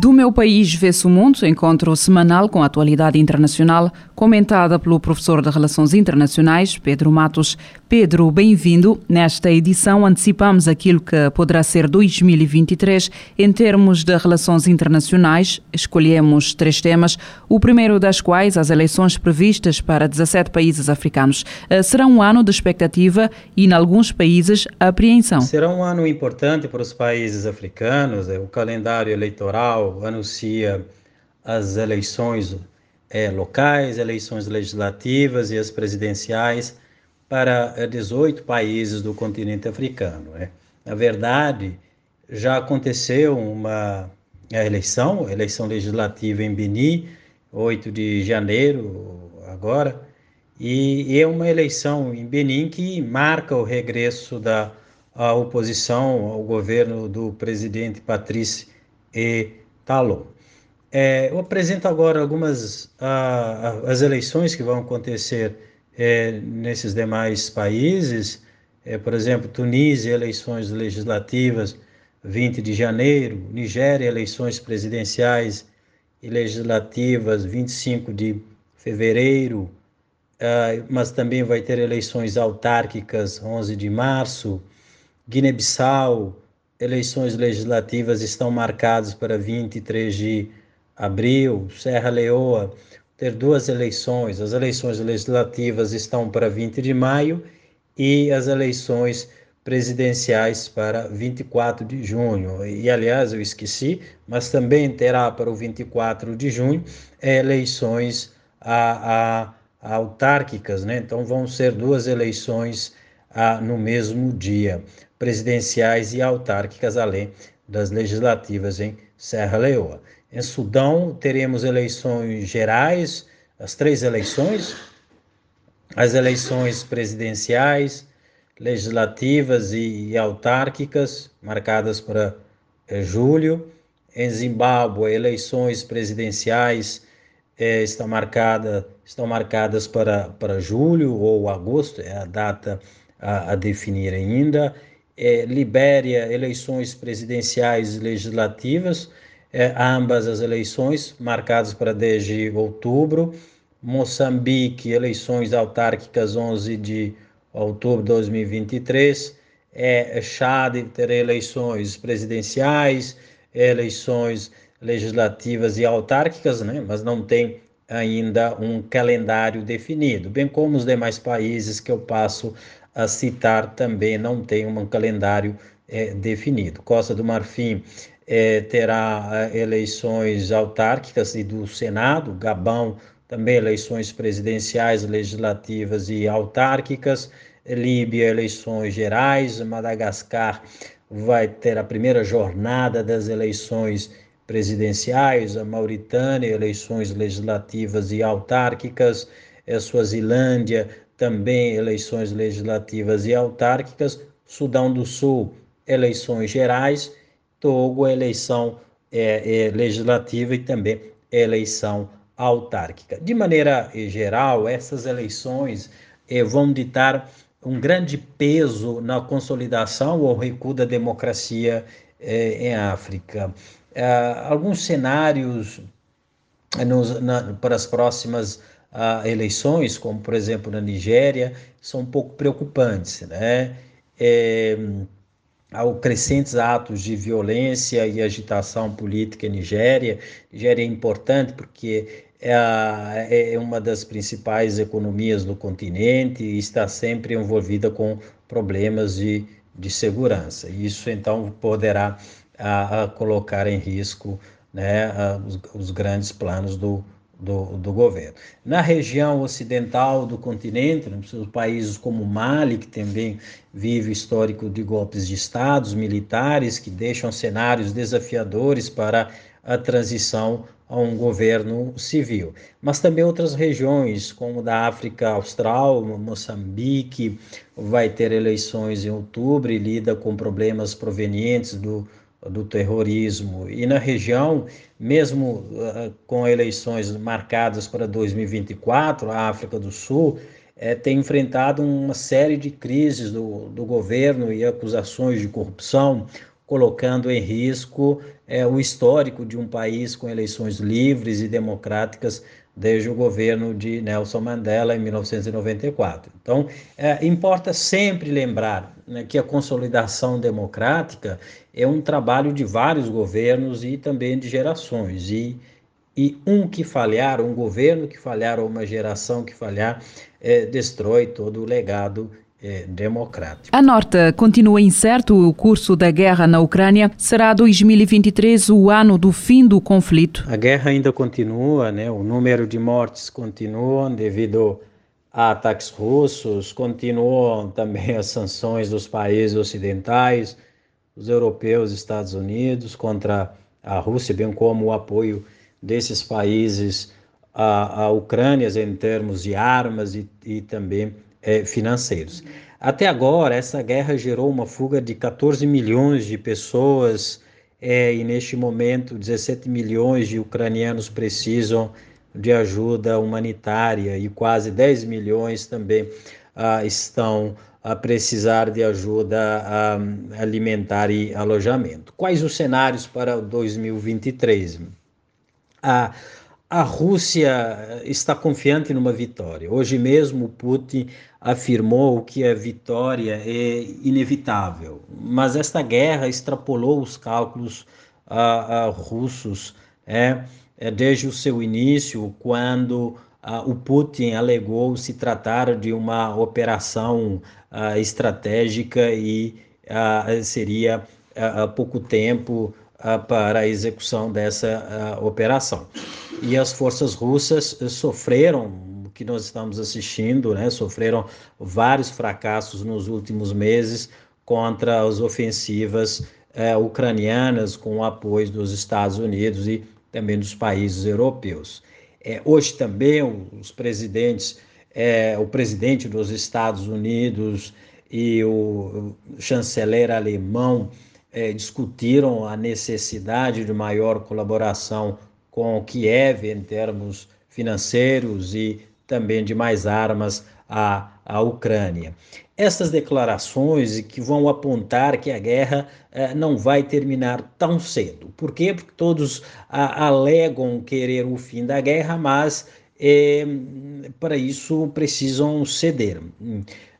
Do meu país vê-se o mundo, encontro semanal com a atualidade internacional, comentada pelo professor de Relações Internacionais, Pedro Matos. Pedro, bem-vindo. Nesta edição antecipamos aquilo que poderá ser 2023 em termos de relações internacionais. Escolhemos três temas, o primeiro das quais as eleições previstas para 17 países africanos. Eh, será um ano de expectativa e, em alguns países, apreensão. Será um ano importante para os países africanos. O calendário eleitoral anuncia as eleições é, locais, eleições legislativas e as presidenciais para 18 países do continente africano. Né? Na verdade, já aconteceu uma eleição, eleição legislativa em Beni, 8 de janeiro, agora, e, e é uma eleição em Benin que marca o regresso da oposição ao governo do presidente Patrice e Talon. É, eu apresento agora algumas uh, as eleições que vão acontecer é, nesses demais países. É, por exemplo, Tunísia, eleições legislativas, 20 de janeiro. Nigéria, eleições presidenciais e legislativas, 25 de fevereiro. Uh, mas também vai ter eleições autárquicas, 11 de março. Guiné-Bissau, eleições legislativas estão marcadas para 23 de abril, Serra Leoa ter duas eleições. As eleições legislativas estão para 20 de maio e as eleições presidenciais para 24 de junho. E aliás, eu esqueci, mas também terá para o 24 de junho eleições a, a, autárquicas, né? Então vão ser duas eleições a, no mesmo dia presidenciais e autárquicas, além das legislativas em Serra Leoa. Em Sudão, teremos eleições gerais, as três eleições, as eleições presidenciais, legislativas e, autárquicas, marcadas para é, julho. Em Zimbábue, eleições presidenciais é, estão, marcada, estão marcadas para, para julho ou agosto, é a data a, a definir ainda é, Libéria, eleições presidenciais e legislativas, é, ambas as eleições marcadas para 10 de outubro. Moçambique, eleições autárquicas 11 de outubro de 2023. É, Chad terá eleições presidenciais, eleições legislativas e autárquicas, né? mas não tem ainda um calendário definido, bem como os demais países que eu passo a citar também não tem um calendário é, definido. Costa do Marfim é, terá é, eleições autárquicas e do Senado, Gabão também eleições presidenciais, legislativas e autárquicas, Líbia eleições gerais, Madagascar vai ter a primeira jornada das eleições presidenciais, a Mauritânia eleições legislativas e autárquicas, a Suazilândia também eleições legislativas e autárquicas, Sudão do Sul, eleições gerais, Togo, eleição é, é, legislativa e também eleição autárquica. De maneira geral, essas eleições é, vão ditar um grande peso na consolidação ou recuo da democracia é, em África. É, alguns cenários nos, na, para as próximas a eleições, como por exemplo na Nigéria, são um pouco preocupantes, né? É, ao crescentes atos de violência e agitação política em Nigéria. Nigéria é importante porque é, é uma das principais economias do continente e está sempre envolvida com problemas de, de segurança. Isso então poderá a, a colocar em risco né, a, os, os, grandes planos do, do, do governo. Na região ocidental do continente, nos países como Mali, que também vive histórico de golpes de estados militares que deixam cenários desafiadores para a transição a um governo civil. Mas também outras regiões, como da África Austral, Moçambique, vai ter eleições em outubro e lida com problemas provenientes do, do terrorismo. E na região, mesmo uh, com eleições marcadas para 2024, a África do Sul é, tem enfrentado uma série de crises do, do governo e acusações de corrupção, colocando em risco é, o histórico de um país com eleições livres e democráticas desde o governo de Nelson Mandela em 1994. Então, é, importa sempre lembrar né, que a consolidação democrática é um trabalho de vários governos e também de gerações. E, e um que falhar, um governo que falhar ou uma geração que falhar, é, destrói todo o legado é, democrático. A Norte continua incerto o curso da guerra na Ucrânia. Será 2023 o ano do fim do conflito? A guerra ainda continua, né? O número de mortes continua devido a ataques russos, continuam também as sanções dos países ocidentais, os europeus, Estados Unidos contra a Rússia, bem como o apoio desses países à, à Ucrânia em termos de armas e, e também é, financeiros. Até agora, essa guerra gerou uma fuga de 14 milhões de pessoas é, e, neste momento, 17 milhões de ucranianos precisam de ajuda humanitária e quase 10 milhões também ah, estão a precisar de ajuda ah, alimentar e alojamento. Quais os cenários para 2023? Ah, a Rússia está confiante numa vitória. Hoje mesmo, Putin afirmou que a vitória é inevitável, mas esta guerra extrapolou os cálculos uh, uh, russos é, desde o seu início, quando uh, o Putin alegou se tratar de uma operação estratégica e seria há pouco tempo para a execução dessa operação e as forças russas eh, sofreram o que nós estamos assistindo, né? Sofreram vários fracassos nos últimos meses contra as ofensivas eh, ucranianas com o apoio dos Estados Unidos e também dos países europeus. É, hoje também os presidentes, é, o presidente dos Estados Unidos e o chanceler alemão é, discutiram a necessidade de maior colaboração com Kiev em termos financeiros e também de mais armas à, à Ucrânia. Essas declarações que vão apontar que a guerra eh, não vai terminar tão cedo. Por quê? Porque todos alegam querer o fim da guerra, mas eh, para isso precisam ceder.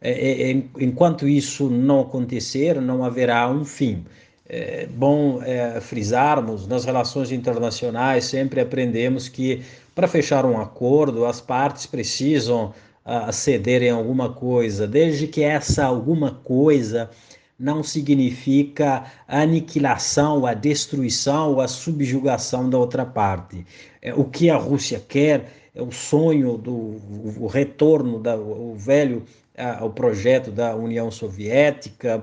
Eh, enquanto isso não acontecer, não haverá um fim é bom é, frisarmos, nas relações internacionais sempre aprendemos que para fechar um acordo as partes precisam a, alguma coisa, desde que essa alguma coisa não significa a aniquilação, a destruição, a subjugação da outra parte. É, o que a Rússia quer é o sonho do o retorno da, o velho ao projeto da União Soviética,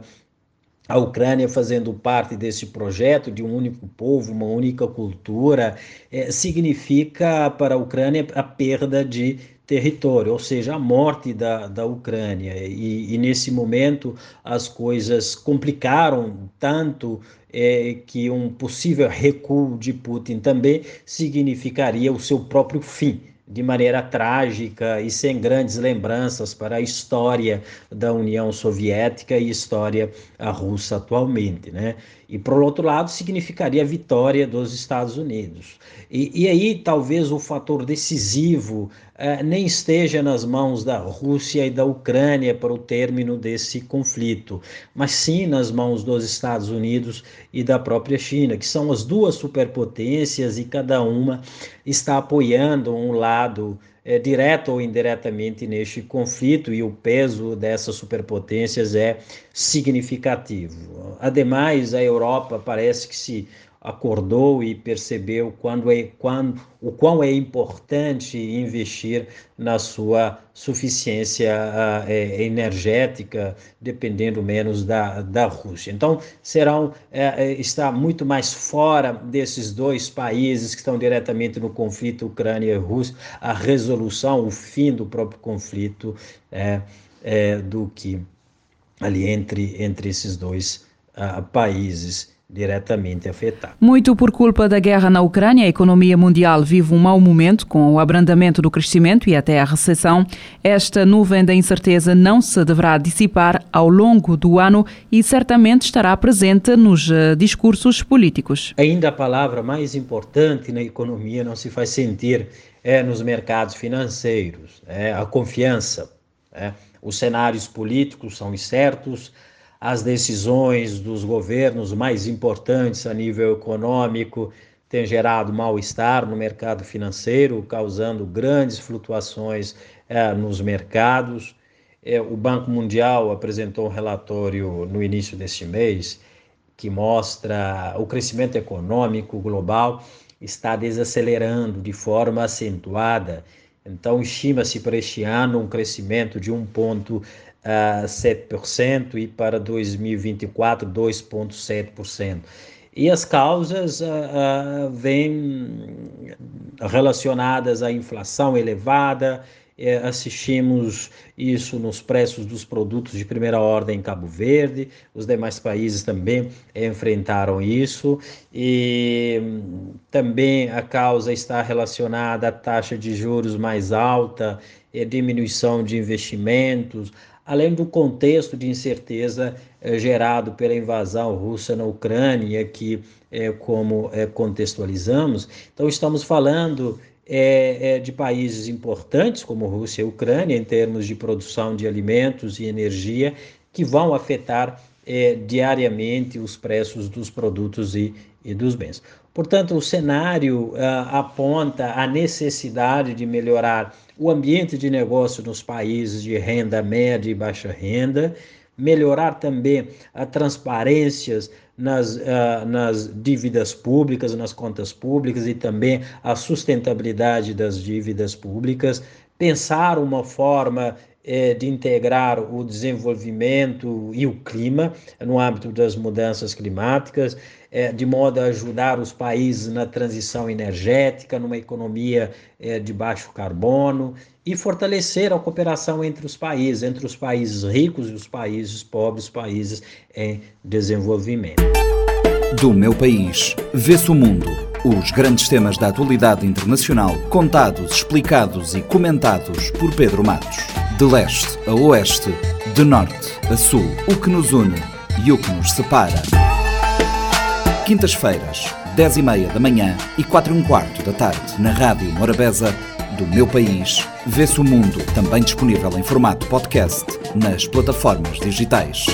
a Ucrânia fazendo parte desse projeto de um único povo, uma única cultura, é, significa para a Ucrânia a perda de território, ou seja, a morte da, da Ucrânia. E, e nesse momento as coisas complicaram tanto é, que um possível recuo de Putin também significaria o seu próprio fim de maneira trágica e sem grandes lembranças para a história da União Soviética e história russa atualmente, né? E por outro lado significaria a vitória dos Estados Unidos. E, e aí talvez o fator decisivo eh, nem esteja nas mãos da Rússia e da Ucrânia para o término desse conflito, mas sim nas mãos dos Estados Unidos e da própria China, que são as duas superpotências e cada uma está apoiando um lado é, direta ou indiretamente neste conflito e o peso dessas superpotências é significativo. Ademais, a Europa parece que se acordou e percebeu quando é, quando, o quão é importante investir na sua suficiência uh, energética, dependendo menos da, da Rússia. Então, serão, uh, está muito mais fora desses dois países que estão diretamente no conflito Ucrânia e Rússia, a resolução, o fim do próprio conflito, é, é, do que ali entre, entre esses dois uh, países diretamente afetado. Muito por culpa da guerra na Ucrânia, a economia mundial vive um mau momento com o abrandamento do crescimento e até a recessão. Esta nuvem da incerteza não se deverá dissipar ao longo do ano e certamente estará presente nos uh, discursos políticos. Ainda a palavra mais importante na economia não se faz sentir é nos mercados financeiros, é a confiança. É. Os cenários políticos são incertos, as decisões dos governos mais importantes a nível econômico têm gerado mal-estar no mercado financeiro, causando grandes flutuações é, nos mercados. É, o Banco Mundial apresentou um relatório no início deste mês que mostra o crescimento econômico global está desacelerando de forma acentuada. Então, estima-se para este ano um crescimento de 1,5%. 7% e para 2024 2,7%. E as causas uh, uh, vêm relacionadas à inflação elevada, é, assistimos isso nos preços dos produtos de primeira ordem em Cabo Verde, os demais países também enfrentaram isso, e hum, também a causa está relacionada à taxa de juros mais alta, e diminuição de investimentos, além do contexto de incerteza eh, gerado pela invasão russa na Ucrânia, que é como é, contextualizamos. Então, estamos falando de países importantes como Rússia e Ucrânia, em termos de produção de alimentos e energia, que vão afetar diariamente os preços dos produtos e, e dos bens. Portanto, o cenário ah, aponta a necessidade de melhorar o ambiente de negócio nos países de renda média e baixa renda, melhorar também a transparência nas, uh, nas dívidas públicas, nas contas públicas e também a sustentabilidade das dívidas públicas, pensar uma forma de integrar o desenvolvimento e o clima no âmbito das mudanças climáticas, é, de modo a ajudar os países na transição energética, numa economia é, de baixo carbono e fortalecer a cooperação entre os países, entre os países ricos e os países pobres, países em desenvolvimento. Do meu país, vê-se o mundo. Os grandes temas da atualidade internacional, contados, explicados e comentados por Pedro Matos de leste a oeste, de norte a sul, o que nos une e o que nos separa. Quintas-feiras, 10 e meia da manhã e 4 e um quarto da tarde, na Rádio Morabeza, do meu país, vê-se o mundo, também disponível em formato podcast nas plataformas digitais.